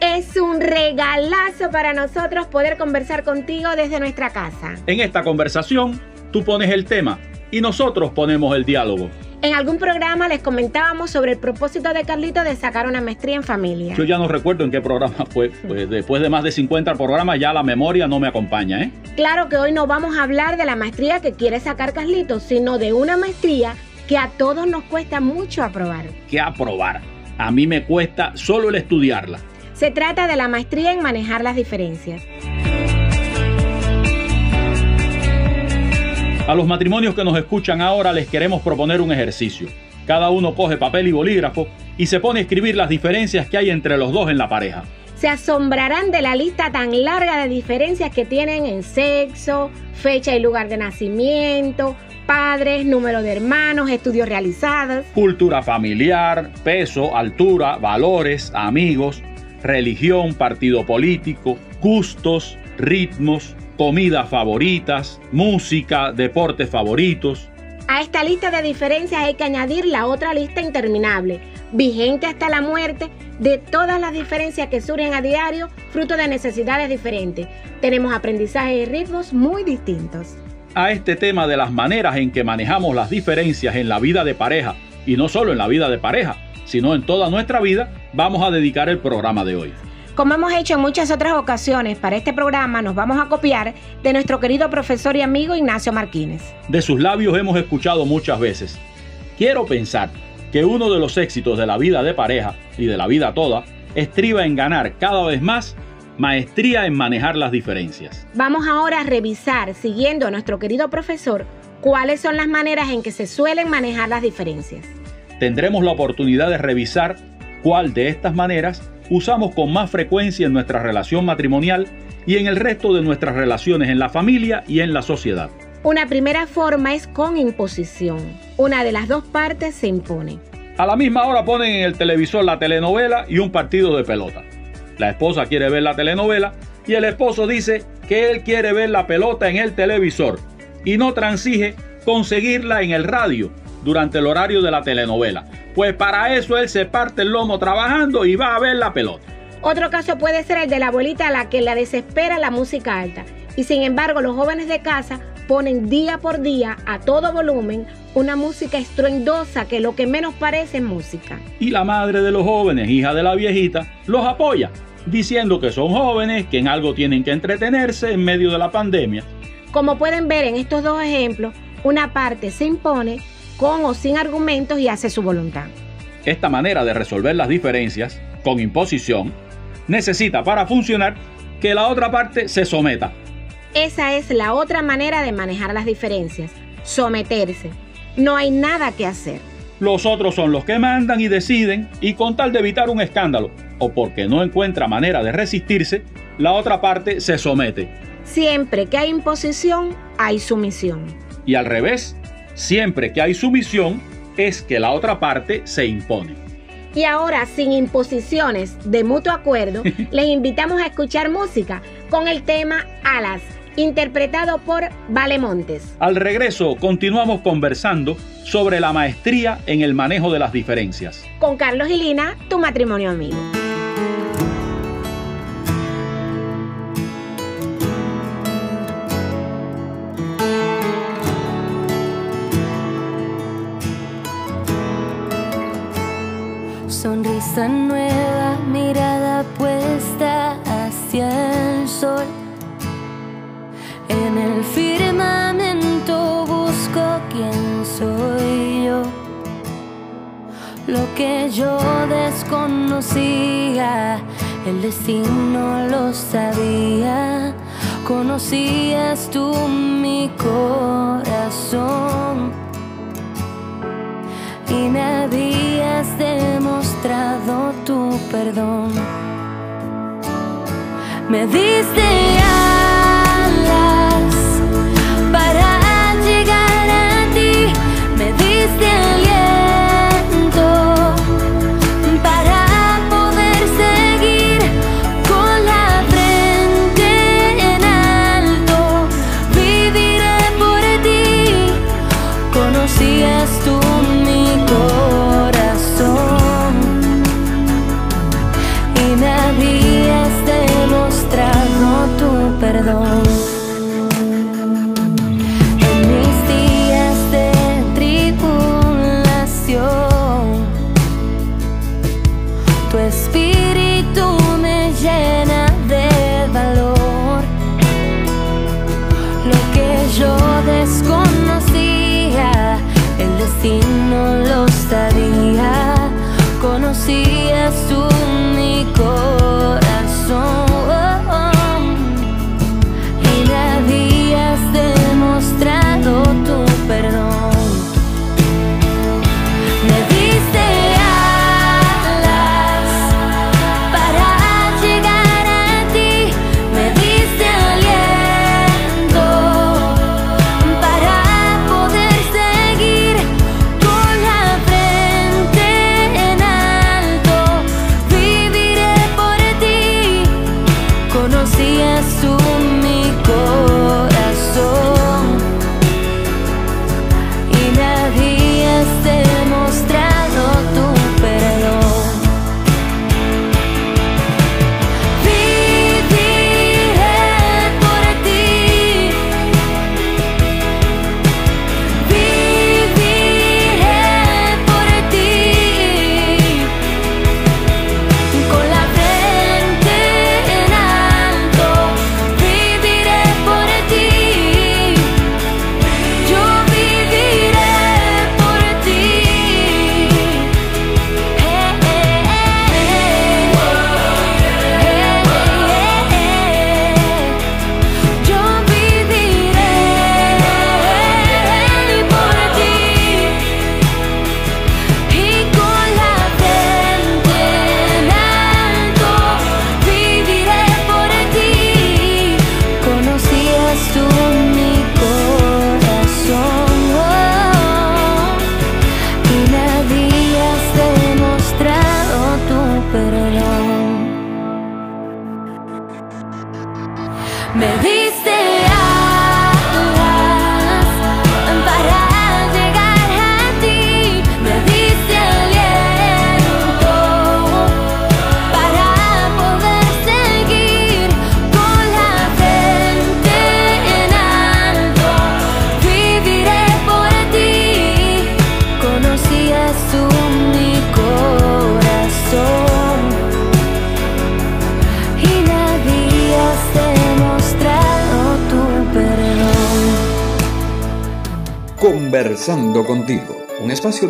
Es un regalazo para nosotros poder conversar contigo desde nuestra casa. En esta conversación, tú pones el tema y nosotros ponemos el diálogo. En algún programa les comentábamos sobre el propósito de Carlito de sacar una maestría en familia. Yo ya no recuerdo en qué programa fue. Pues después de más de 50 programas ya la memoria no me acompaña, ¿eh? Claro que hoy no vamos a hablar de la maestría que quiere sacar Carlito, sino de una maestría que a todos nos cuesta mucho aprobar. ¿Qué aprobar? A mí me cuesta solo el estudiarla. Se trata de la maestría en manejar las diferencias. A los matrimonios que nos escuchan ahora les queremos proponer un ejercicio. Cada uno coge papel y bolígrafo y se pone a escribir las diferencias que hay entre los dos en la pareja. Se asombrarán de la lista tan larga de diferencias que tienen en sexo, fecha y lugar de nacimiento, padres, número de hermanos, estudios realizados, cultura familiar, peso, altura, valores, amigos, religión, partido político, gustos, ritmos, comidas favoritas, música, deportes favoritos. A esta lista de diferencias hay que añadir la otra lista interminable, vigente hasta la muerte, de todas las diferencias que surgen a diario, fruto de necesidades diferentes. Tenemos aprendizajes y ritmos muy distintos. A este tema de las maneras en que manejamos las diferencias en la vida de pareja, y no solo en la vida de pareja, sino en toda nuestra vida, vamos a dedicar el programa de hoy. Como hemos hecho en muchas otras ocasiones, para este programa nos vamos a copiar de nuestro querido profesor y amigo Ignacio Martínez. De sus labios hemos escuchado muchas veces. Quiero pensar que uno de los éxitos de la vida de pareja y de la vida toda estriba en ganar cada vez más maestría en manejar las diferencias. Vamos ahora a revisar, siguiendo a nuestro querido profesor, cuáles son las maneras en que se suelen manejar las diferencias. Tendremos la oportunidad de revisar cuál de estas maneras usamos con más frecuencia en nuestra relación matrimonial y en el resto de nuestras relaciones en la familia y en la sociedad. Una primera forma es con imposición. Una de las dos partes se impone. A la misma hora ponen en el televisor la telenovela y un partido de pelota. La esposa quiere ver la telenovela y el esposo dice que él quiere ver la pelota en el televisor y no transige conseguirla en el radio durante el horario de la telenovela. Pues para eso él se parte el lomo trabajando y va a ver la pelota. Otro caso puede ser el de la abuelita a la que la desespera la música alta. Y sin embargo los jóvenes de casa ponen día por día a todo volumen una música estruendosa que lo que menos parece es música. Y la madre de los jóvenes, hija de la viejita, los apoya, diciendo que son jóvenes, que en algo tienen que entretenerse en medio de la pandemia. Como pueden ver en estos dos ejemplos, una parte se impone con o sin argumentos y hace su voluntad. Esta manera de resolver las diferencias, con imposición, necesita para funcionar que la otra parte se someta. Esa es la otra manera de manejar las diferencias, someterse. No hay nada que hacer. Los otros son los que mandan y deciden y con tal de evitar un escándalo o porque no encuentra manera de resistirse, la otra parte se somete. Siempre que hay imposición, hay sumisión. Y al revés, Siempre que hay sumisión, es que la otra parte se impone. Y ahora, sin imposiciones de mutuo acuerdo, les invitamos a escuchar música con el tema Alas, interpretado por Vale Montes. Al regreso, continuamos conversando sobre la maestría en el manejo de las diferencias. Con Carlos y Lina, tu matrimonio amigo. esa nueva mirada puesta hacia el sol. En el firmamento busco quién soy yo. Lo que yo desconocía, el destino lo sabía. Conocías tú mi corazón y me habías demostrado tu perdón. Me diste Conversando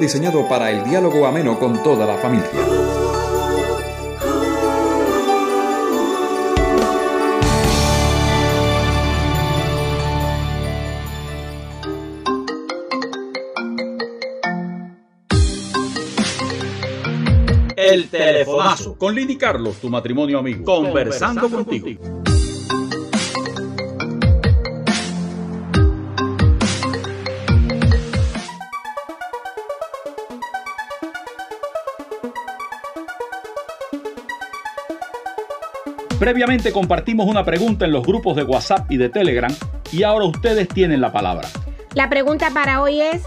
diseñado para el diálogo ameno con toda la familia. El telefonazo con Lini Carlos, tu matrimonio amigo. Conversando, contigo. Previamente compartimos una pregunta en los grupos de WhatsApp y de Telegram y ahora ustedes tienen la palabra. La pregunta para hoy es,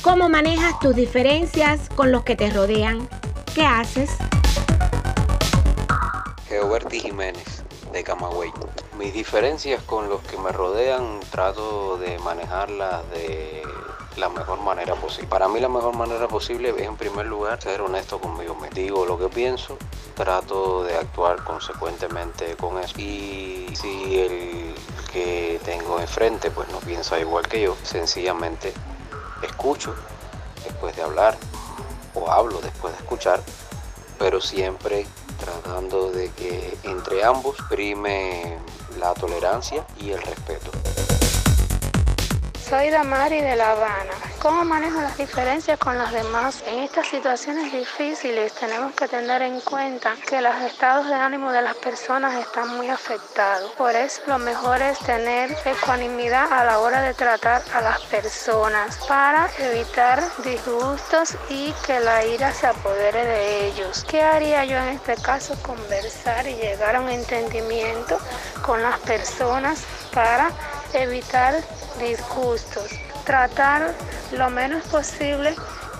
¿cómo manejas tus diferencias con los que te rodean? ¿Qué haces? Geoberti Jiménez, de Camagüey. Mis diferencias con los que me rodean trato de manejarlas de la mejor manera posible. Para mí la mejor manera posible es en primer lugar ser honesto conmigo. Me digo lo que pienso, trato de actuar consecuentemente con eso. Y si el que tengo enfrente pues no piensa igual que yo, sencillamente escucho después de hablar o hablo después de escuchar, pero siempre tratando de que entre ambos prime la tolerancia y el respeto. Soy Damari de La Habana. ¿Cómo manejo las diferencias con los demás? En estas situaciones difíciles tenemos que tener en cuenta que los estados de ánimo de las personas están muy afectados. Por eso lo mejor es tener ecuanimidad a la hora de tratar a las personas para evitar disgustos y que la ira se apodere de ellos. ¿Qué haría yo en este caso? Conversar y llegar a un entendimiento con las personas para evitar disgustos, tratar lo menos posible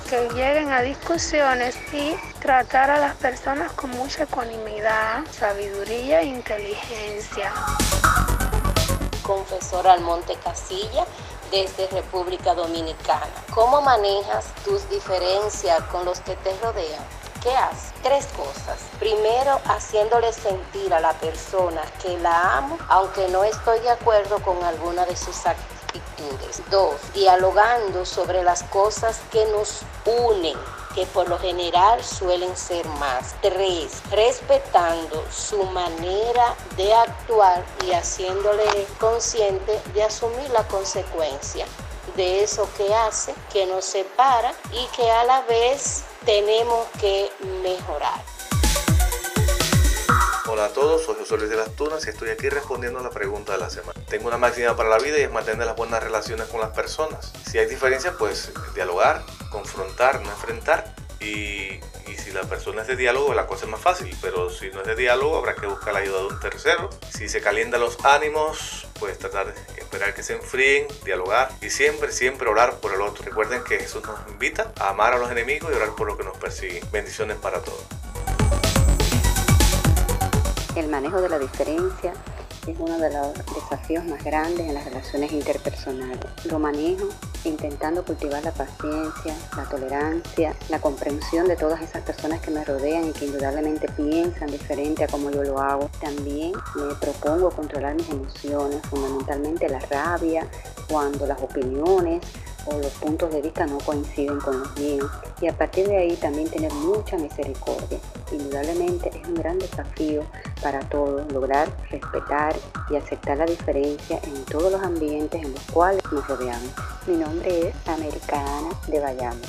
que lleguen a discusiones y tratar a las personas con mucha ecuanimidad, sabiduría e inteligencia. Confesor Almonte Casilla desde República Dominicana. ¿Cómo manejas tus diferencias con los que te rodean? ¿Qué haces? Tres cosas. Primero, haciéndole sentir a la persona que la amo, aunque no estoy de acuerdo con alguna de sus actitudes Dos, dialogando sobre las cosas que nos unen que por lo general suelen ser más. Tres, respetando su manera de actuar y haciéndole consciente de asumir la consecuencia de eso que hace, que nos separa y que a la vez tenemos que mejorar. Hola a todos, soy José Luis de las Tunas y estoy aquí respondiendo a la pregunta de la semana. Tengo una máxima para la vida y es mantener las buenas relaciones con las personas. Si hay diferencias, pues dialogar, confrontar, no enfrentar. Y, si la persona es de diálogo, la cosa es más fácil. Pero si no es de diálogo, habrá que buscar la ayuda de un tercero. Si se calientan los ánimos, pues tratar de esperar que se enfríen, dialogar y siempre, siempre orar por el otro. Recuerden que Jesús nos invita a amar a los enemigos y orar por lo que nos persiguen. Bendiciones para todos el manejo de la diferencia es uno de los desafíos más grandes en las relaciones interpersonales. Lo manejo intentando cultivar la paciencia, la tolerancia, la comprensión de todas esas personas que me rodean y que indudablemente piensan diferente a como yo lo hago. También me propongo controlar mis emociones, fundamentalmente la rabia, cuando las opiniones o los puntos de vista no coinciden con los míos y a partir de ahí también tener mucha misericordia. Indudablemente es un gran desafío para todos lograr respetar y aceptar la diferencia en todos los ambientes en los cuales nos rodeamos. Mi nombre es Americana de Bayamo.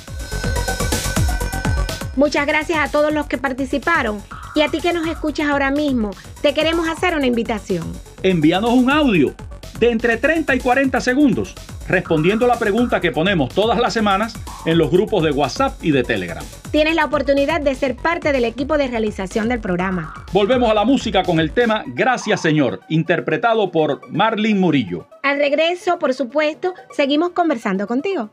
Muchas gracias a todos los que participaron y a ti que nos escuchas ahora mismo, te queremos hacer una invitación. Envíanos un audio de entre 30 y 40 segundos respondiendo la pregunta que ponemos todas las semanas en los grupos de WhatsApp y de Telegram. Tienes la oportunidad de ser parte del equipo de realización del programa. Volvemos a la música con el tema Gracias Señor, interpretado por Marlene Murillo. Al regreso, por supuesto, seguimos conversando contigo.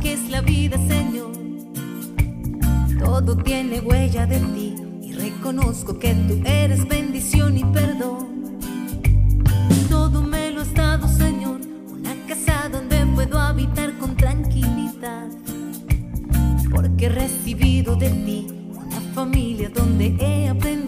Que es la vida, Señor. Todo tiene huella de ti y reconozco que tú eres bendición y perdón. Todo me lo has dado, Señor, una casa donde puedo habitar con tranquilidad. Porque he recibido de ti una familia donde he aprendido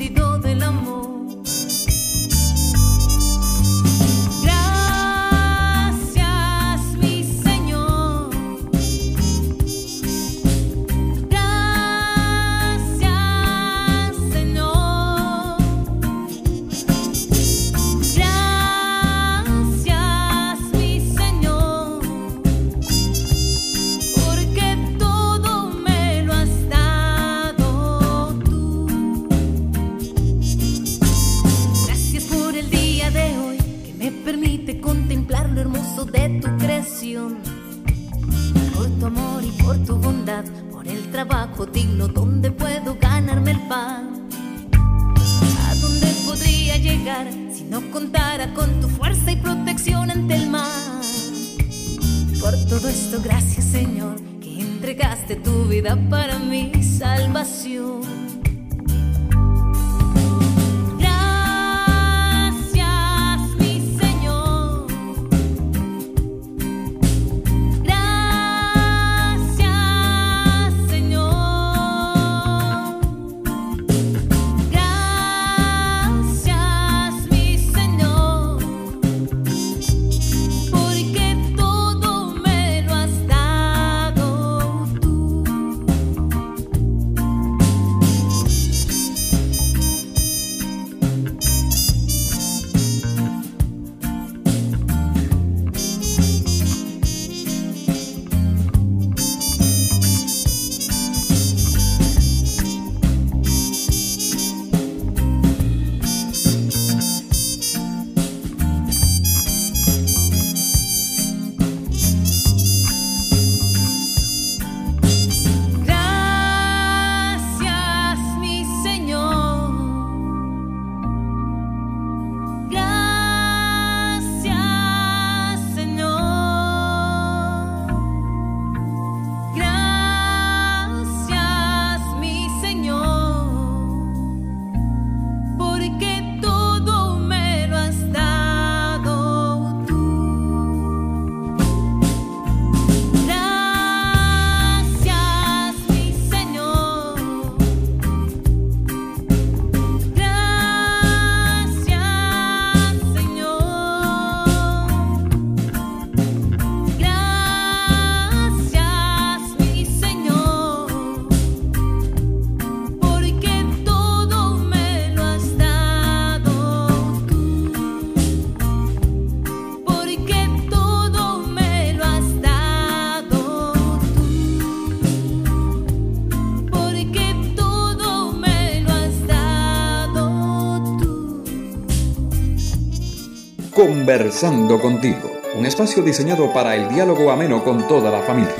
Conversando contigo, un espacio diseñado para el diálogo ameno con toda la familia.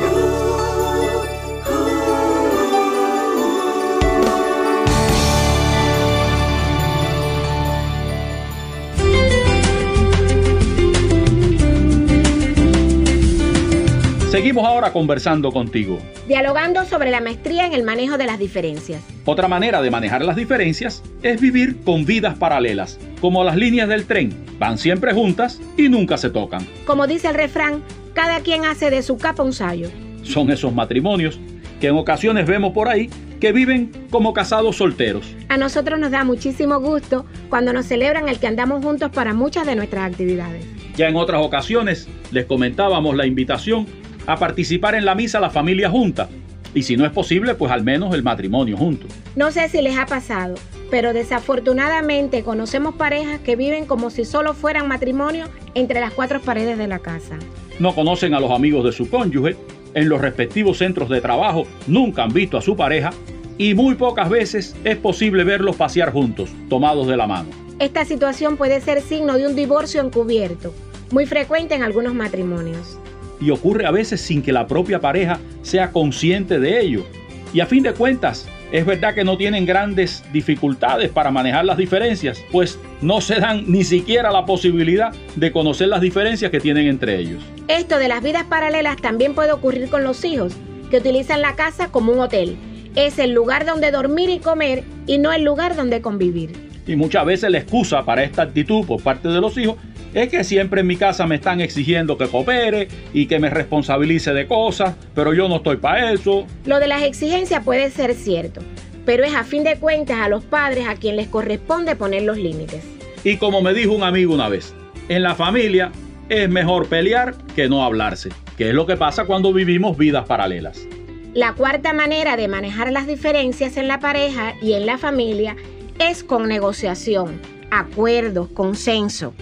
Seguimos ahora conversando contigo. Dialogando sobre la maestría en el manejo de las diferencias. Otra manera de manejar las diferencias es vivir con vidas paralelas, como las líneas del tren. Van siempre juntas y nunca se tocan. Como dice el refrán, cada quien hace de su capa un sayo. Son esos matrimonios que en ocasiones vemos por ahí que viven como casados solteros. A nosotros nos da muchísimo gusto cuando nos celebran el que andamos juntos para muchas de nuestras actividades. Ya en otras ocasiones les comentábamos la invitación a participar en la misa la familia junta. Y si no es posible, pues al menos el matrimonio junto. No sé si les ha pasado, pero desafortunadamente conocemos parejas que viven como si solo fueran matrimonio entre las cuatro paredes de la casa. No conocen a los amigos de su cónyuge, en los respectivos centros de trabajo nunca han visto a su pareja y muy pocas veces es posible verlos pasear juntos, tomados de la mano. Esta situación puede ser signo de un divorcio encubierto, muy frecuente en algunos matrimonios y ocurre a veces sin que la propia pareja sea consciente de ello. Y a fin de cuentas, es verdad que no tienen grandes dificultades para manejar las diferencias, pues no se dan ni siquiera la posibilidad de conocer las diferencias que tienen entre ellos. Esto de las vidas paralelas también puede ocurrir con los hijos, que utilizan la casa como un hotel. Es el lugar donde dormir y comer y no el lugar donde convivir. Y muchas veces la excusa para esta actitud por parte de los hijos es que siempre en mi casa me están exigiendo que coopere y que me responsabilice de cosas, pero yo no estoy para eso. Lo de las exigencias puede ser cierto, pero es a fin de cuentas a los padres a quien les corresponde poner los límites. Y como me dijo un amigo una vez, en la familia es mejor pelear que no hablarse, que es lo que pasa cuando vivimos vidas paralelas. La cuarta manera de manejar las diferencias en la pareja y en la familia es con negociación, acuerdos, consenso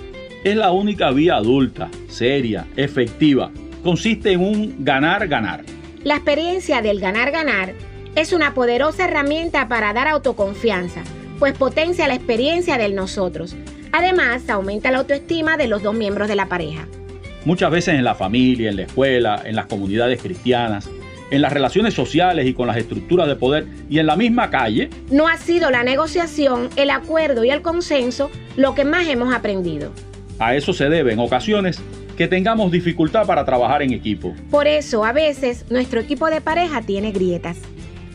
es la única vía adulta, seria, efectiva. Consiste en un ganar-ganar. La experiencia del ganar-ganar es una poderosa herramienta para dar autoconfianza, pues potencia la experiencia del nosotros. Además, aumenta la autoestima de los dos miembros de la pareja. Muchas veces en la familia, en la escuela, en las comunidades cristianas, en las relaciones sociales y con las estructuras de poder y en la misma calle. No ha sido la negociación, el acuerdo y el consenso lo que más hemos aprendido. A eso se debe en ocasiones que tengamos dificultad para trabajar en equipo. Por eso, a veces, nuestro equipo de pareja tiene grietas.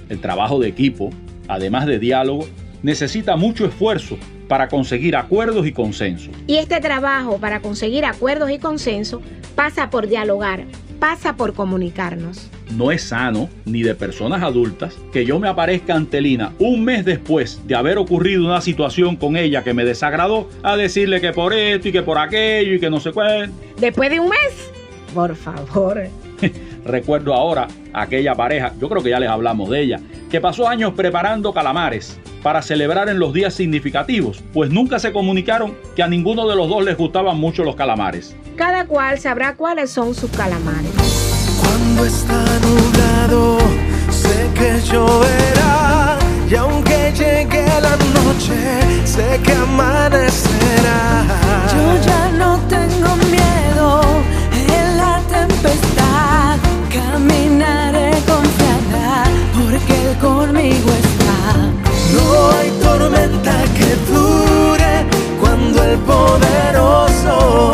El trabajo de equipo, además de diálogo, necesita mucho esfuerzo para conseguir acuerdos y consenso. Y este trabajo para conseguir acuerdos y consenso pasa por dialogar, pasa por comunicarnos. No es sano, ni de personas adultas, que yo me aparezca ante Lina un mes después de haber ocurrido una situación con ella que me desagradó, a decirle que por esto y que por aquello y que no sé cuál. Después de un mes, por favor. Recuerdo ahora aquella pareja, yo creo que ya les hablamos de ella, que pasó años preparando calamares para celebrar en los días significativos, pues nunca se comunicaron que a ninguno de los dos les gustaban mucho los calamares. Cada cual sabrá cuáles son sus calamares. Cuando está nublado, sé que lloverá. Y aunque llegue la noche, sé que amanecerá. Yo ya no tengo miedo en la tempestad. Caminaré confiada porque Él conmigo está. No hay tormenta que dure cuando el poderoso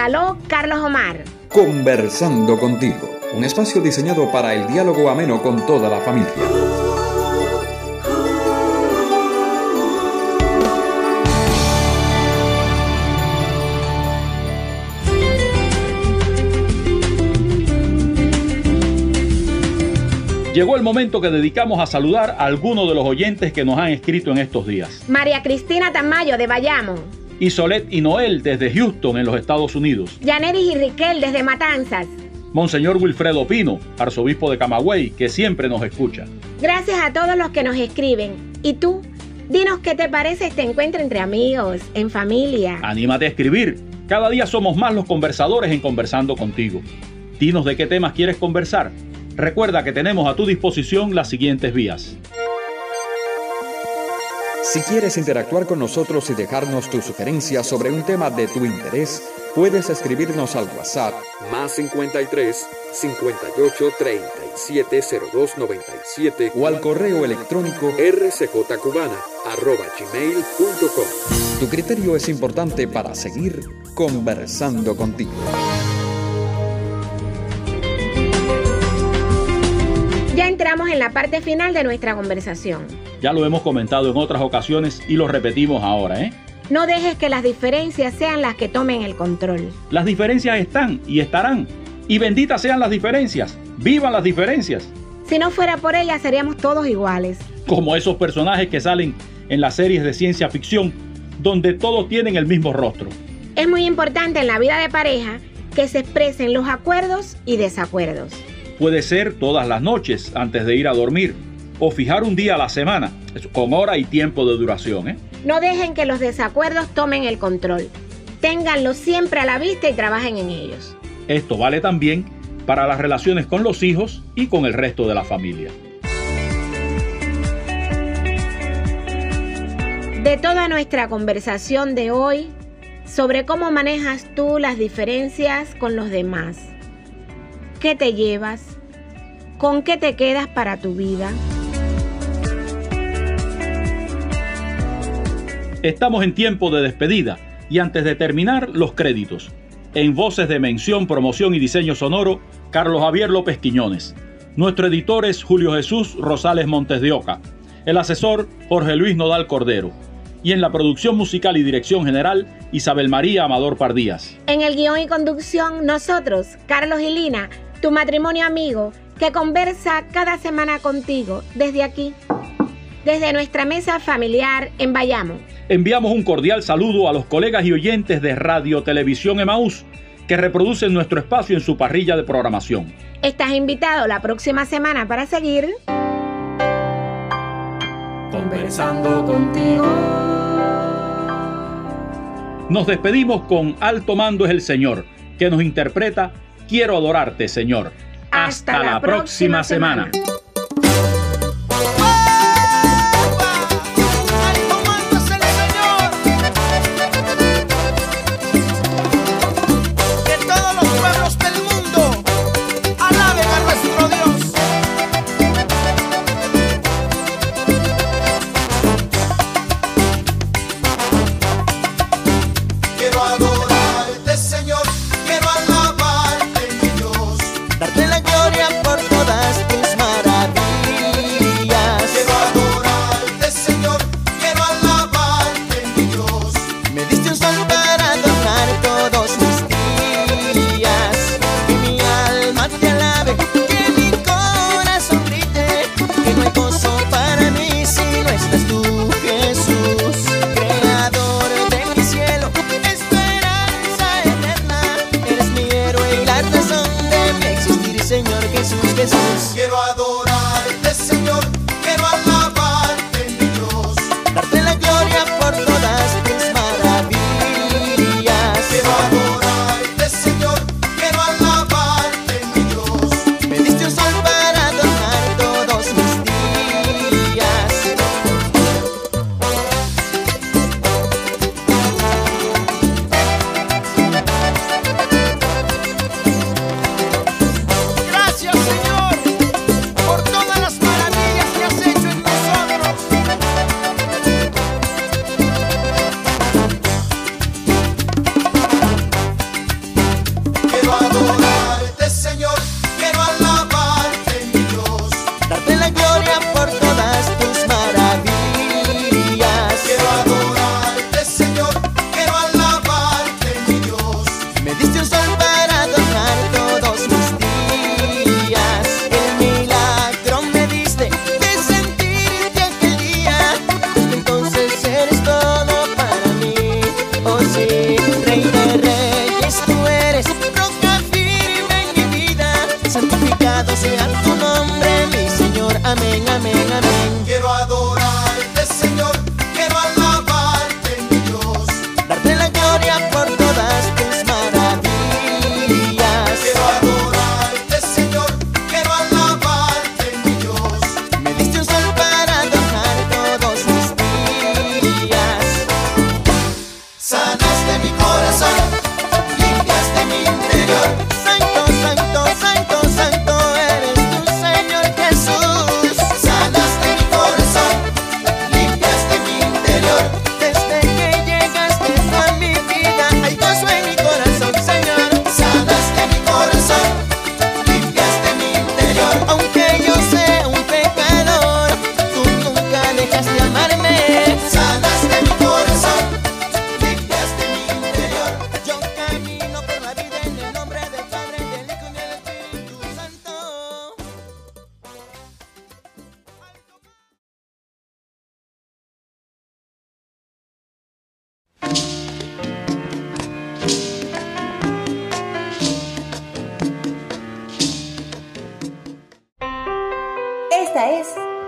regaló Carlos Omar. Conversando contigo, un espacio diseñado para el diálogo ameno con toda la familia. Llegó el momento que dedicamos a saludar a algunos de los oyentes que nos han escrito en estos días. María Cristina Tamayo de Bayamo. Y Solet y Noel desde Houston, en los Estados Unidos. Yaneris y Riquel desde Matanzas. Monseñor Wilfredo Pino, arzobispo de Camagüey, que siempre nos escucha. Gracias a todos los que nos escriben. ¿Y tú? Dinos qué te parece este encuentro entre amigos, en familia. Anímate a escribir. Cada día somos más los conversadores en Conversando contigo. Dinos de qué temas quieres conversar. Recuerda que tenemos a tu disposición las siguientes vías. Si quieres interactuar con nosotros y dejarnos tus sugerencias sobre un tema de tu interés, puedes escribirnos al WhatsApp más 53 58 37 02 97 o al correo electrónico rcjcubana arroba gmail.com. Tu criterio es importante para seguir conversando contigo. Ya entramos en la parte final de nuestra conversación. Ya lo hemos comentado en otras ocasiones y lo repetimos ahora, ¿eh? No dejes que las diferencias sean las que tomen el control. Las diferencias están y estarán. Y benditas sean las diferencias. ¡Vivan las diferencias! Si no fuera por ellas, seríamos todos iguales. Como esos personajes que salen en las series de ciencia ficción, donde todos tienen el mismo rostro. Es muy importante en la vida de pareja que se expresen los acuerdos y desacuerdos. Puede ser todas las noches antes de ir a dormir o fijar un día a la semana con hora y tiempo de duración. ¿eh? No dejen que los desacuerdos tomen el control. Ténganlos siempre a la vista y trabajen en ellos. Esto vale también para las relaciones con los hijos y con el resto de la familia. De toda nuestra conversación de hoy sobre cómo manejas tú las diferencias con los demás, ¿qué te llevas? ¿Con qué te quedas para tu vida? Estamos en tiempo de despedida y antes de terminar, los créditos. En voces de mención, promoción y diseño sonoro, Carlos Javier López Quiñones. Nuestro editor es Julio Jesús Rosales Montes de Oca. El asesor, Jorge Luis Nodal Cordero. Y en la producción musical y dirección general, Isabel María Amador Pardías. En el guion y conducción, nosotros, Carlos y Lina, tu matrimonio amigo, que conversa cada semana contigo desde aquí, desde nuestra mesa familiar en Bayamo. Enviamos un cordial saludo a los colegas y oyentes de Radio Televisión Emaús que reproducen nuestro espacio en su parrilla de programación. Estás invitado la próxima semana para seguir conversando contigo. Nos despedimos con Alto Mando es el Señor, que nos interpreta Quiero adorarte, Señor. Hasta, la, próxima, semana.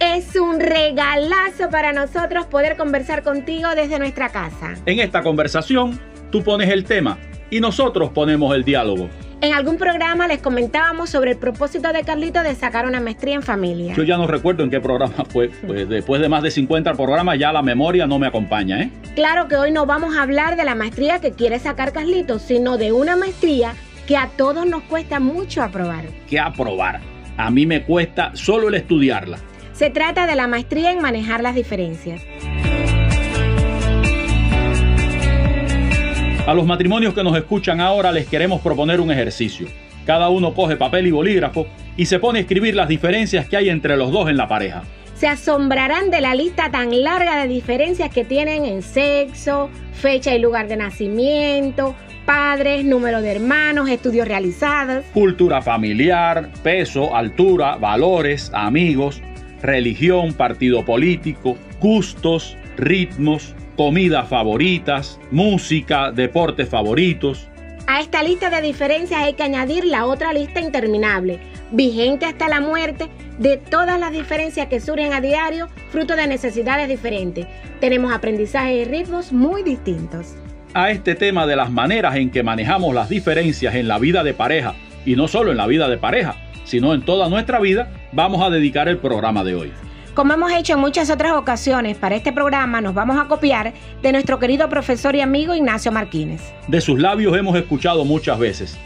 Es un regalazo para nosotros poder conversar contigo desde nuestra casa. En esta conversación, tú pones el tema y nosotros ponemos el diálogo. En algún programa les comentábamos sobre el propósito de Carlito de sacar una maestría en familia. Yo ya no recuerdo en qué programa fue, pues después de más de 50 programas ya la memoria no me acompaña, ¿eh? Claro que hoy no vamos a hablar de la maestría que quiere sacar Carlito, sino de una maestría que a todos nos cuesta mucho aprobar. ¿Qué aprobar? A mí me cuesta solo el estudiarla. Se trata de la maestría en manejar las diferencias. A los matrimonios que nos escuchan ahora les queremos proponer un ejercicio. Cada uno coge papel y bolígrafo y se pone a escribir las diferencias que hay entre los dos en la pareja. Se asombrarán de la lista tan larga de diferencias que tienen en sexo, fecha y lugar de nacimiento, padres, número de hermanos, estudios realizados. Cultura familiar, peso, altura, valores, amigos, religión, partido político, gustos, ritmos, comidas favoritas, música, deportes favoritos. A esta lista de diferencias hay que añadir la otra lista interminable, vigente hasta la muerte, de todas las diferencias que surgen a diario, fruto de necesidades diferentes. Tenemos aprendizajes y ritmos muy distintos. A este tema de las maneras en que manejamos las diferencias en la vida de pareja, y no solo en la vida de pareja, sino en toda nuestra vida, vamos a dedicar el programa de hoy. Como hemos hecho en muchas otras ocasiones, para este programa nos vamos a copiar de nuestro querido profesor y amigo Ignacio Martínez. De sus labios hemos escuchado muchas veces.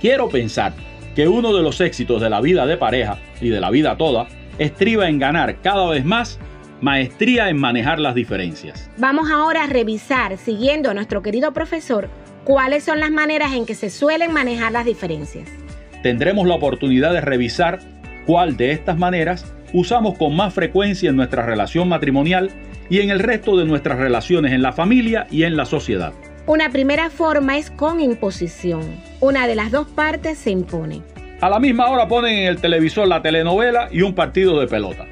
Quiero pensar que uno de los éxitos de la vida de pareja y de la vida toda estriba en ganar cada vez más maestría en manejar las diferencias. Vamos ahora a revisar, siguiendo a nuestro querido profesor, cuáles son las maneras en que se suelen manejar las diferencias. Tendremos la oportunidad de revisar cuál de estas maneras usamos con más frecuencia en nuestra relación matrimonial y en el resto de nuestras relaciones en la familia y en la sociedad. Una primera forma es con imposición. Una de las dos partes se impone. A la misma hora ponen en el televisor la telenovela y un partido de pelota.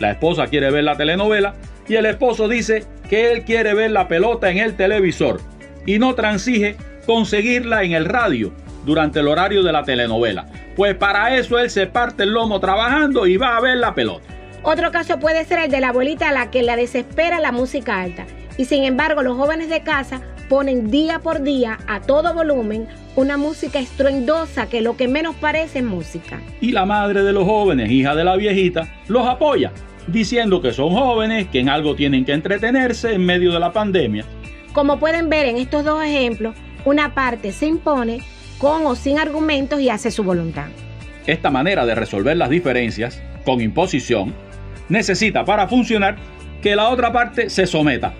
La esposa quiere ver la telenovela y el esposo dice que él quiere ver la pelota en el televisor y no transige conseguirla en el radio durante el horario de la telenovela. Pues para eso él se parte el lomo trabajando y va a ver la pelota. Otro caso puede ser el de la abuelita a la que la desespera la música alta. Y sin embargo los jóvenes de casa ponen día por día a todo volumen una música estruendosa que lo que menos parece es música. Y la madre de los jóvenes, hija de la viejita, los apoya, diciendo que son jóvenes, que en algo tienen que entretenerse en medio de la pandemia. Como pueden ver en estos dos ejemplos, una parte se impone con o sin argumentos y hace su voluntad. Esta manera de resolver las diferencias, con imposición, necesita para funcionar que la otra parte se someta.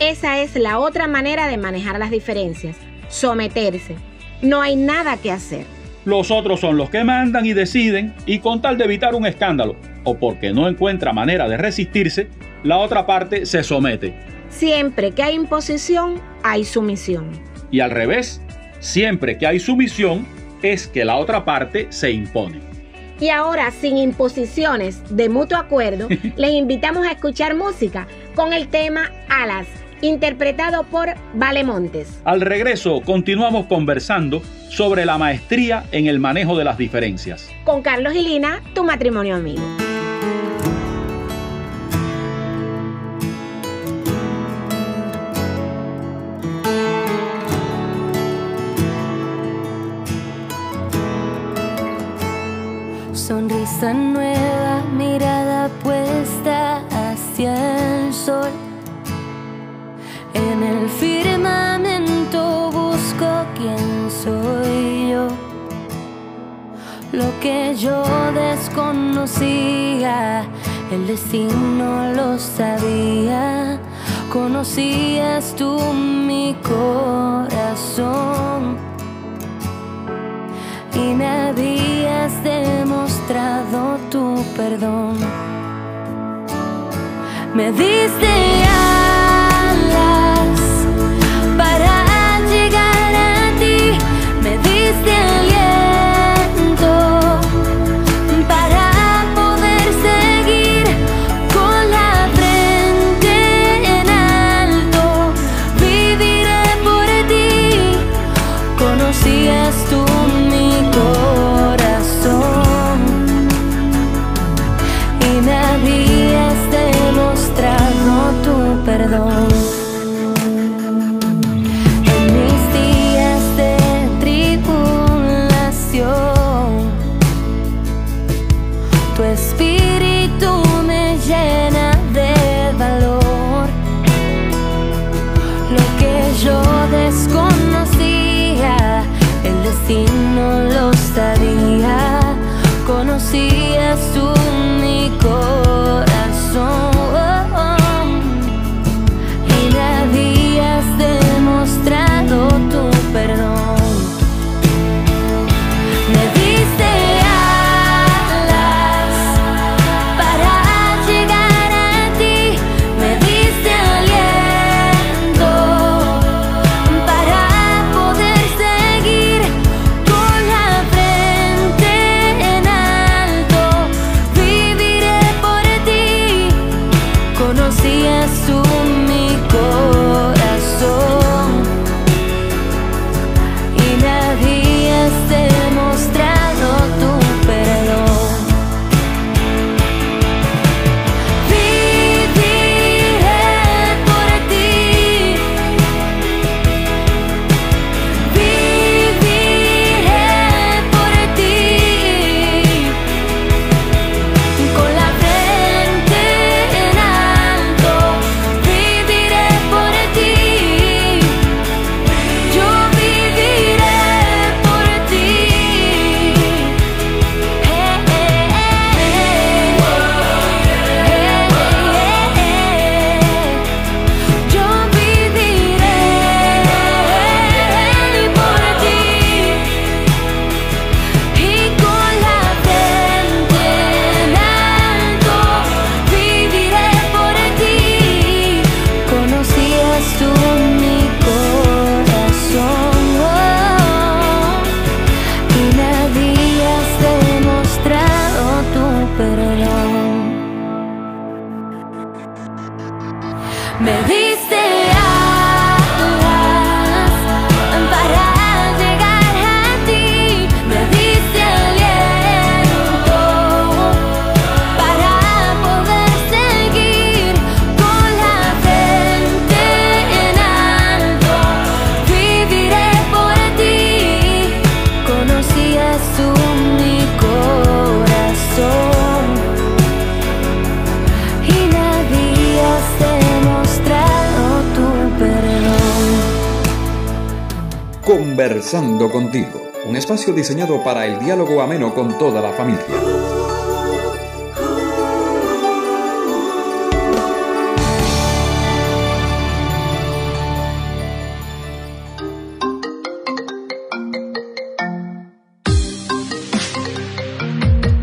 Esa es la otra manera de manejar las diferencias, someterse. No hay nada que hacer. Los otros son los que mandan y deciden y con tal de evitar un escándalo o porque no encuentra manera de resistirse, la otra parte se somete. Siempre que hay imposición, hay sumisión. Y al revés, siempre que hay sumisión, es que la otra parte se impone. Y ahora, sin imposiciones de mutuo acuerdo, les invitamos a escuchar música con el tema Alas, interpretado por Vale Montes. Al regreso, continuamos conversando sobre la maestría en el manejo de las diferencias. Con Carlos y Lina, tu matrimonio amigo. esa nueva mirada puesta hacia el sol. En el firmamento busco quién soy yo. Lo que yo desconocía, el destino lo sabía. Conocías tú mi corazón me habías demostrado tu perdón. Me diste alas para llegar a ti, me diste aliento espacio diseñado para el diálogo ameno con toda la familia.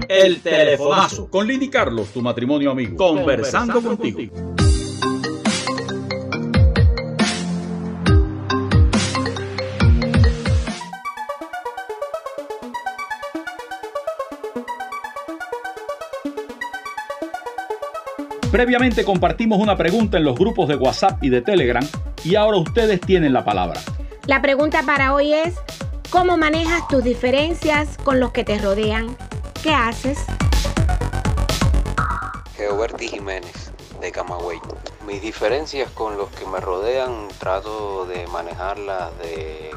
El telefonazo con Lini Carlos, tu matrimonio amigo. Conversando, contigo. Previamente compartimos una pregunta en los grupos de WhatsApp y de Telegram y ahora ustedes tienen la palabra. La pregunta para hoy es, ¿cómo manejas tus diferencias con los que te rodean? ¿Qué haces? Geoberti Jiménez, de Camagüey. Mis diferencias con los que me rodean trato de manejarlas de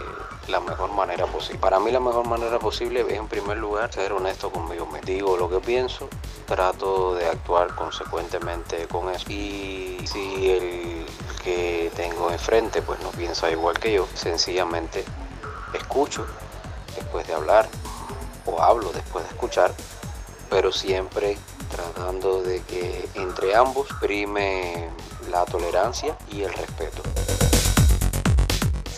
la mejor manera posible. Para mí la mejor manera posible es en primer lugar ser honesto conmigo. Me digo lo que pienso, trato de actuar consecuentemente con eso. Y si el que tengo enfrente pues no piensa igual que yo, sencillamente escucho después de hablar o hablo después de escuchar, pero siempre tratando de que entre ambos prime la tolerancia y el respeto.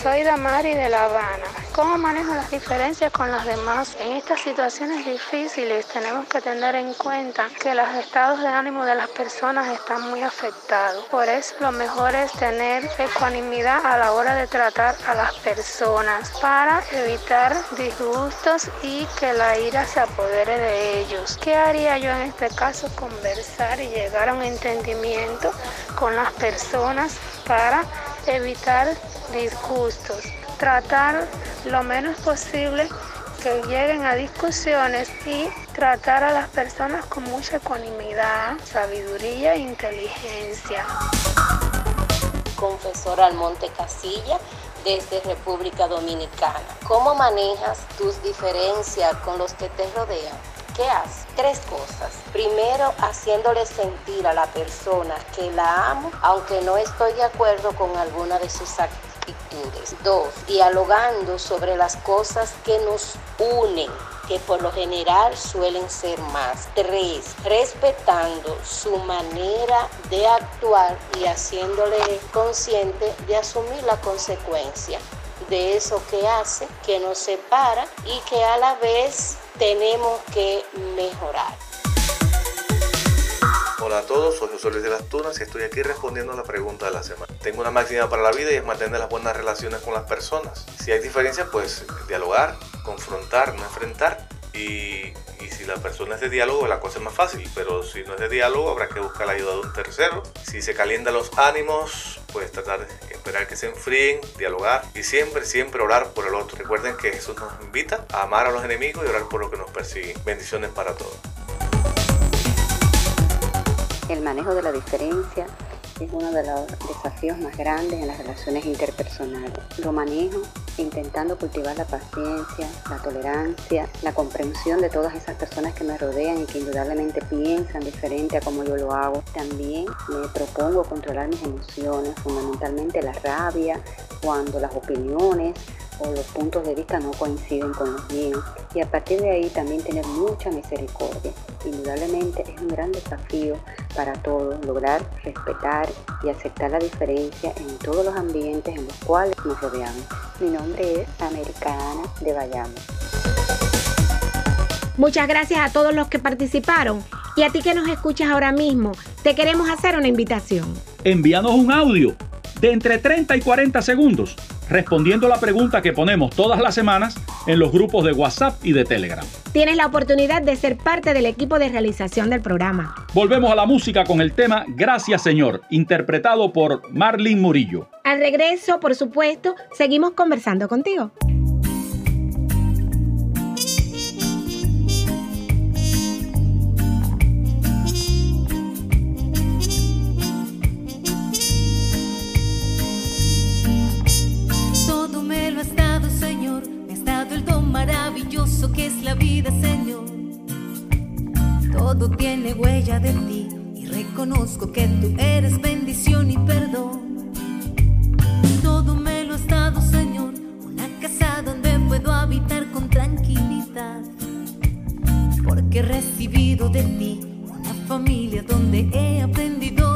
Soy Damari de La Habana. ¿Cómo manejo las diferencias con los demás? En estas situaciones difíciles tenemos que tener en cuenta que los estados de ánimo de las personas están muy afectados. Por eso lo mejor es tener ecuanimidad a la hora de tratar a las personas para evitar disgustos y que la ira se apodere de ellos. ¿Qué haría yo en este caso? Conversar y llegar a un entendimiento con las personas para evitar disgustos, tratar lo menos posible que lleguen a discusiones y tratar a las personas con mucha ecuanimidad, sabiduría e inteligencia. Confesor Almonte Casilla desde República Dominicana. ¿Cómo manejas tus diferencias con los que te rodean? ¿Qué haces? Tres cosas. Primero, haciéndole sentir a la persona que la amo, aunque no estoy de acuerdo con alguna de sus actitudes. Dos, dialogando sobre las cosas que nos unen que por lo general suelen ser más. Tres, respetando su manera de actuar y haciéndole consciente de asumir la consecuencia de eso que hace, que nos separa y que a la vez tenemos que mejorar. Hola a todos, soy José Luis de las Tunas y estoy aquí respondiendo a la pregunta de la semana. Tengo una máxima para la vida y es mantener las buenas relaciones con las personas. Si hay diferencias, pues dialogar, confrontar, no enfrentar. Y, si la persona es de diálogo, la cosa es más fácil. Pero si no es de diálogo, habrá que buscar la ayuda de un tercero. Si se calientan los ánimos, pues tratar de esperar que se enfríen, dialogar y siempre, siempre orar por el otro. Recuerden que Jesús nos invita a amar a los enemigos y orar por los que nos persiguen. Bendiciones para todos. El manejo de la diferencia es uno de los desafíos más grandes en las relaciones interpersonales. Lo manejo intentando cultivar la paciencia, la tolerancia, la comprensión de todas esas personas que me rodean y que indudablemente piensan diferente a como yo lo hago. También me propongo controlar mis emociones, fundamentalmente la rabia, cuando las opiniones o los puntos de vista no coinciden con los míos y a partir de ahí también tener mucha misericordia. Indudablemente es un gran desafío para todos lograr respetar y aceptar la diferencia en todos los ambientes en los cuales nos rodeamos. Mi nombre es Americana de Bayamo. Muchas gracias a todos los que participaron y a ti que nos escuchas ahora mismo, te queremos hacer una invitación. Envíanos un audio de entre 30 y 40 segundos respondiendo la pregunta que ponemos todas las semanas en los grupos de WhatsApp y de Telegram. Tienes la oportunidad de ser parte del equipo de realización del programa. Volvemos a la música con el tema Gracias Señor, interpretado por Marlene Murillo. Al regreso, por supuesto, seguimos conversando contigo. Maravilloso que es la vida, Señor. Todo tiene huella de ti y reconozco que tú eres bendición y perdón. Todo me lo has dado, Señor. Una casa donde puedo habitar con tranquilidad. Porque he recibido de ti una familia donde he aprendido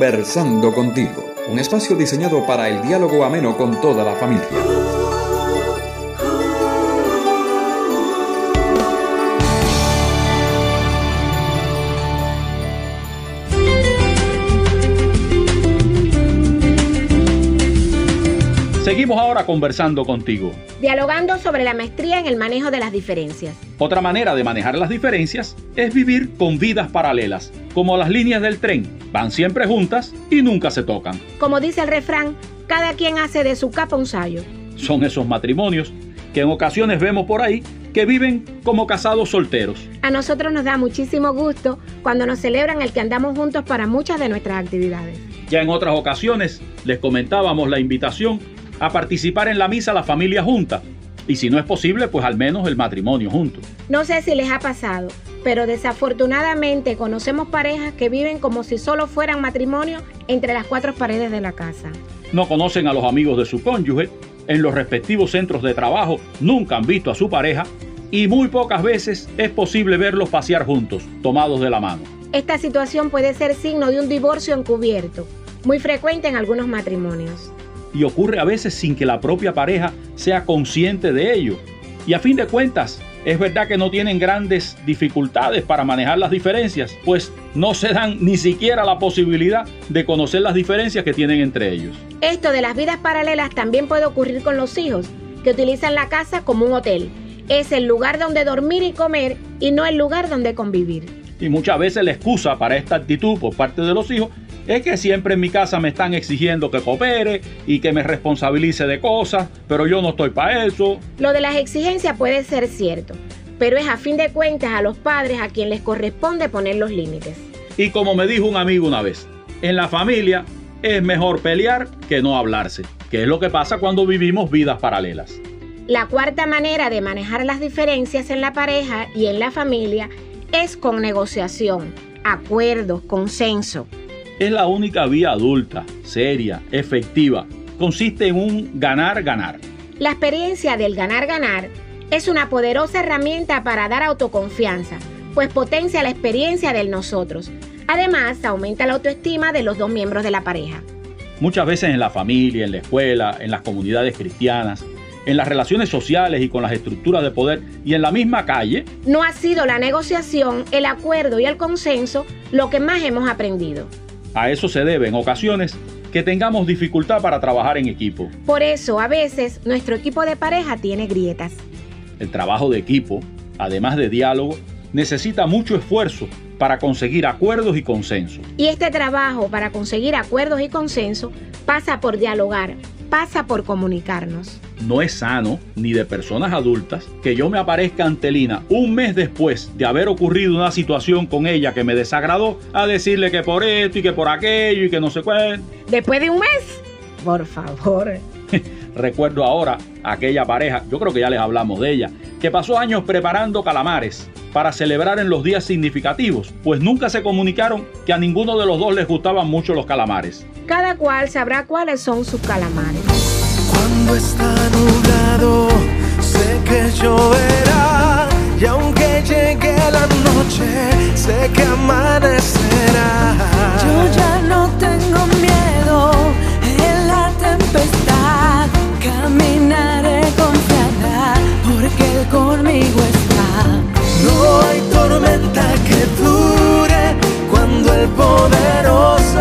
Conversando contigo, un espacio diseñado para el diálogo ameno con toda la familia. Seguimos ahora conversando contigo. Dialogando sobre la maestría en el manejo de las diferencias. Otra manera de manejar las diferencias es vivir con vidas paralelas, como las líneas del tren. Van siempre juntas y nunca se tocan. Como dice el refrán, cada quien hace de su capa un sayo. Son esos matrimonios que en ocasiones vemos por ahí que viven como casados solteros. A nosotros nos da muchísimo gusto cuando nos celebran el que andamos juntos para muchas de nuestras actividades. Ya en otras ocasiones les comentábamos la invitación a participar en la misa la familia junta. Y si no es posible, pues al menos el matrimonio junto. No sé si les ha pasado, pero desafortunadamente conocemos parejas que viven como si solo fueran matrimonio entre las cuatro paredes de la casa. No conocen a los amigos de su cónyuge, en los respectivos centros de trabajo nunca han visto a su pareja y muy pocas veces es posible verlos pasear juntos, tomados de la mano. Esta situación puede ser signo de un divorcio encubierto, muy frecuente en algunos matrimonios. y ocurre a veces sin que la propia pareja sea consciente de ello. Y a fin de cuentas, es verdad que no tienen grandes dificultades para manejar las diferencias, pues no se dan ni siquiera la posibilidad de conocer las diferencias que tienen entre ellos. Esto de las vidas paralelas también puede ocurrir con los hijos, que utilizan la casa como un hotel. Es el lugar donde dormir y comer y no el lugar donde convivir. Y muchas veces la excusa para esta actitud por parte de los hijos es que siempre en mi casa me están exigiendo que coopere y que me responsabilice de cosas, pero yo no estoy para eso. Lo de las exigencias puede ser cierto, pero es a fin de cuentas a los padres a quien les corresponde poner los límites. Y como me dijo un amigo una vez, en la familia es mejor pelear que no hablarse, que es lo que pasa cuando vivimos vidas paralelas. La cuarta manera de manejar las diferencias en la pareja y en la familia es con negociación, acuerdos, consenso. Es la única vía adulta, seria, efectiva. Consiste en un ganar-ganar. La experiencia del ganar-ganar es una poderosa herramienta para dar autoconfianza, pues potencia la experiencia del nosotros. Además, aumenta la autoestima de los dos miembros de la pareja. Muchas veces en la familia, en la escuela, en las comunidades cristianas, en las relaciones sociales y con las estructuras de poder y en la misma calle, No ha sido la negociación, el acuerdo y el consenso lo que más hemos aprendido. A eso se debe en ocasiones que tengamos dificultad para trabajar en equipo. Por eso, a veces, nuestro equipo de pareja tiene grietas. El trabajo de equipo, además de diálogo, necesita mucho esfuerzo para conseguir acuerdos y consenso. Y este trabajo para conseguir acuerdos y consenso pasa por dialogar, pasa por comunicarnos. No es sano, ni de personas adultas, que yo me aparezca ante Lina un mes después de haber ocurrido una situación con ella que me desagradó, a decirle que por esto y que por aquello y que no sé cuál. Después de un mes, por favor. Recuerdo ahora aquella pareja, yo creo que ya les hablamos de ella, que pasó años preparando calamares para celebrar en los días significativos, pues nunca se comunicaron que a ninguno de los dos les gustaban mucho los calamares. Cada cual sabrá cuáles son sus calamares. Cuando está nublado, sé que lloverá. Y aunque llegue la noche, sé que amanecerá. Yo ya no tengo miedo en la tempestad. Caminaré confiada porque Él conmigo está. Tormenta que dure cuando el poderoso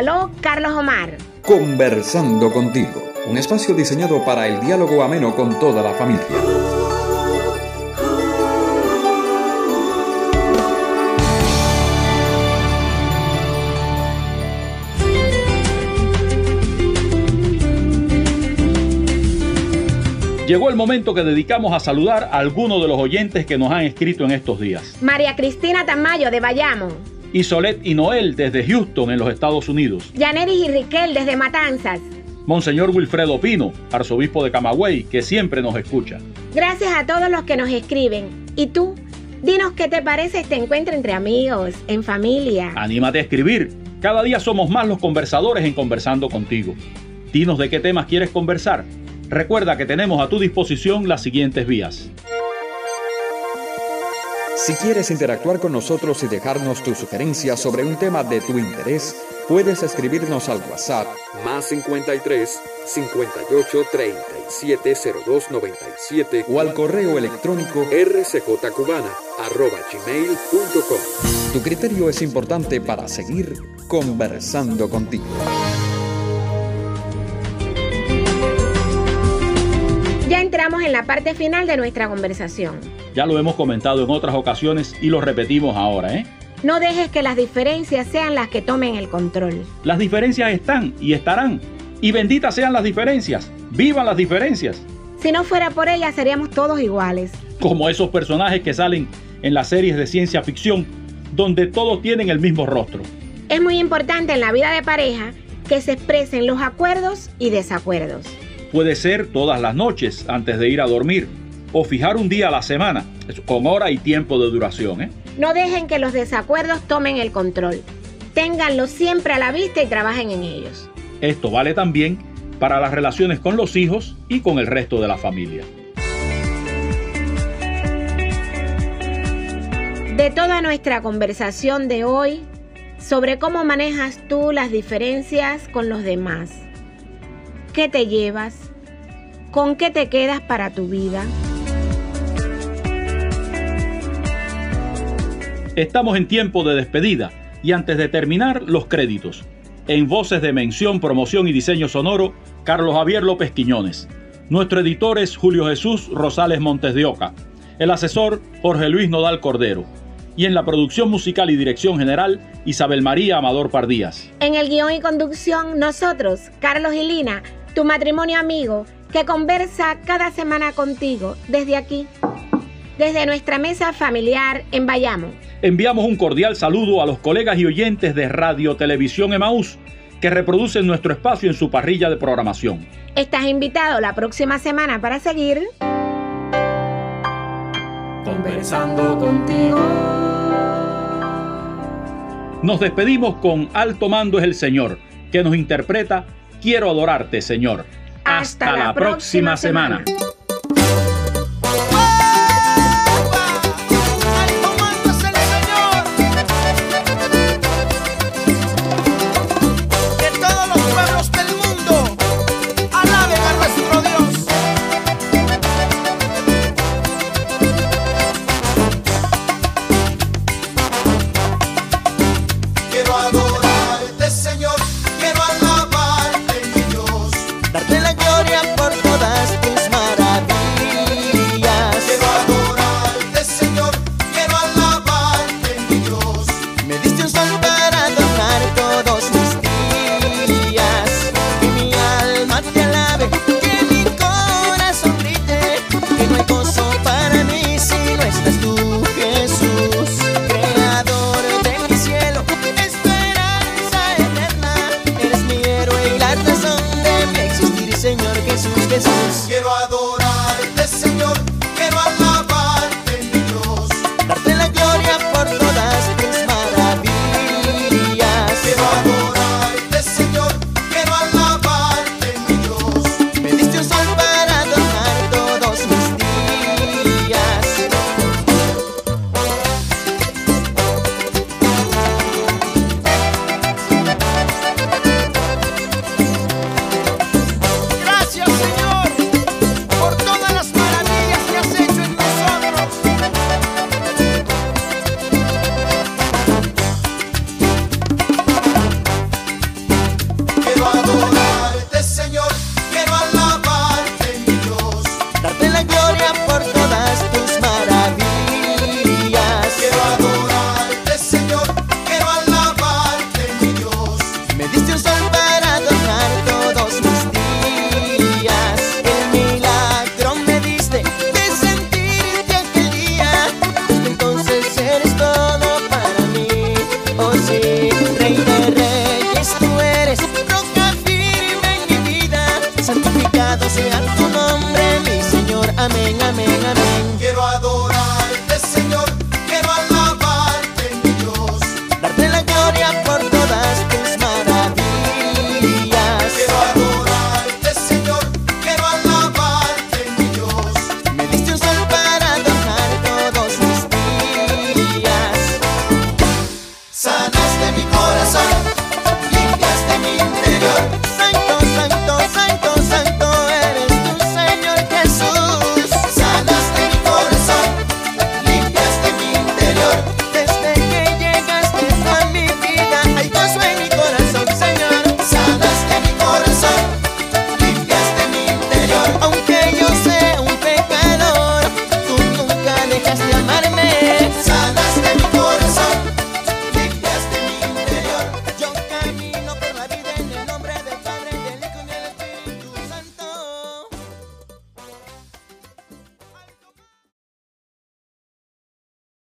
regaló Carlos Omar. Conversando contigo, un espacio diseñado para el diálogo ameno con toda la familia. Llegó el momento que dedicamos a saludar a algunos de los oyentes que nos han escrito en estos días. María Cristina Tamayo de Bayamo. Y Solet y Noel desde Houston, en los Estados Unidos. Yaneris y Riquel desde Matanzas. Monseñor Wilfredo Pino, arzobispo de Camagüey, que siempre nos escucha. Gracias a todos los que nos escriben. ¿Y tú? Dinos qué te parece este encuentro entre amigos, en familia. Anímate a escribir. Cada día somos más los conversadores en Conversando contigo. Dinos de qué temas quieres conversar. Recuerda que tenemos a tu disposición las siguientes vías. Si quieres interactuar con nosotros y dejarnos tus sugerencias sobre un tema de tu interés, puedes escribirnos al WhatsApp Más 53 58 37 02 97 o al correo electrónico rcjcubana arroba gmail.com. Tu criterio es importante para seguir conversando contigo. Ya entramos en la parte final de nuestra conversación. Ya lo hemos comentado en otras ocasiones y lo repetimos ahora, ¿eh? No dejes que las diferencias sean las que tomen el control. Las diferencias están y estarán. Y benditas sean las diferencias. ¡Vivan las diferencias! Si no fuera por ellas, seríamos todos iguales. Como esos personajes que salen en las series de ciencia ficción, donde todos tienen el mismo rostro. Es muy importante en la vida de pareja que se expresen los acuerdos y desacuerdos. Puede ser todas las noches antes de ir a dormir o fijar un día a la semana, con hora y tiempo de duración. ¿eh? No dejen que los desacuerdos tomen el control. Ténganlo siempre a la vista y trabajen en ellos. Esto vale también para las relaciones con los hijos y con el resto de la familia. De toda nuestra conversación de hoy sobre cómo manejas tú las diferencias con los demás, ¿qué te llevas? ¿Con qué te quedas para tu vida? Estamos en tiempo de despedida y antes de terminar, los créditos. En voces de mención, promoción y diseño sonoro, Carlos Javier López Quiñones. Nuestro editor es Julio Jesús Rosales Montes de Oca. El asesor, Jorge Luis Nodal Cordero. Y en la producción musical y dirección general, Isabel María Amador Pardías. En el guion y conducción, nosotros, Carlos y Lina, tu matrimonio amigo, que conversa cada semana contigo desde aquí, desde nuestra mesa familiar en Bayamo. Enviamos un cordial saludo a los colegas y oyentes de Radio Televisión Emaús que reproducen nuestro espacio en su parrilla de programación. Estás invitado la próxima semana para seguir Conversando contigo. Nos despedimos con Alto Mando es el Señor, que nos interpreta Quiero adorarte, Señor. Hasta, la, próxima semana.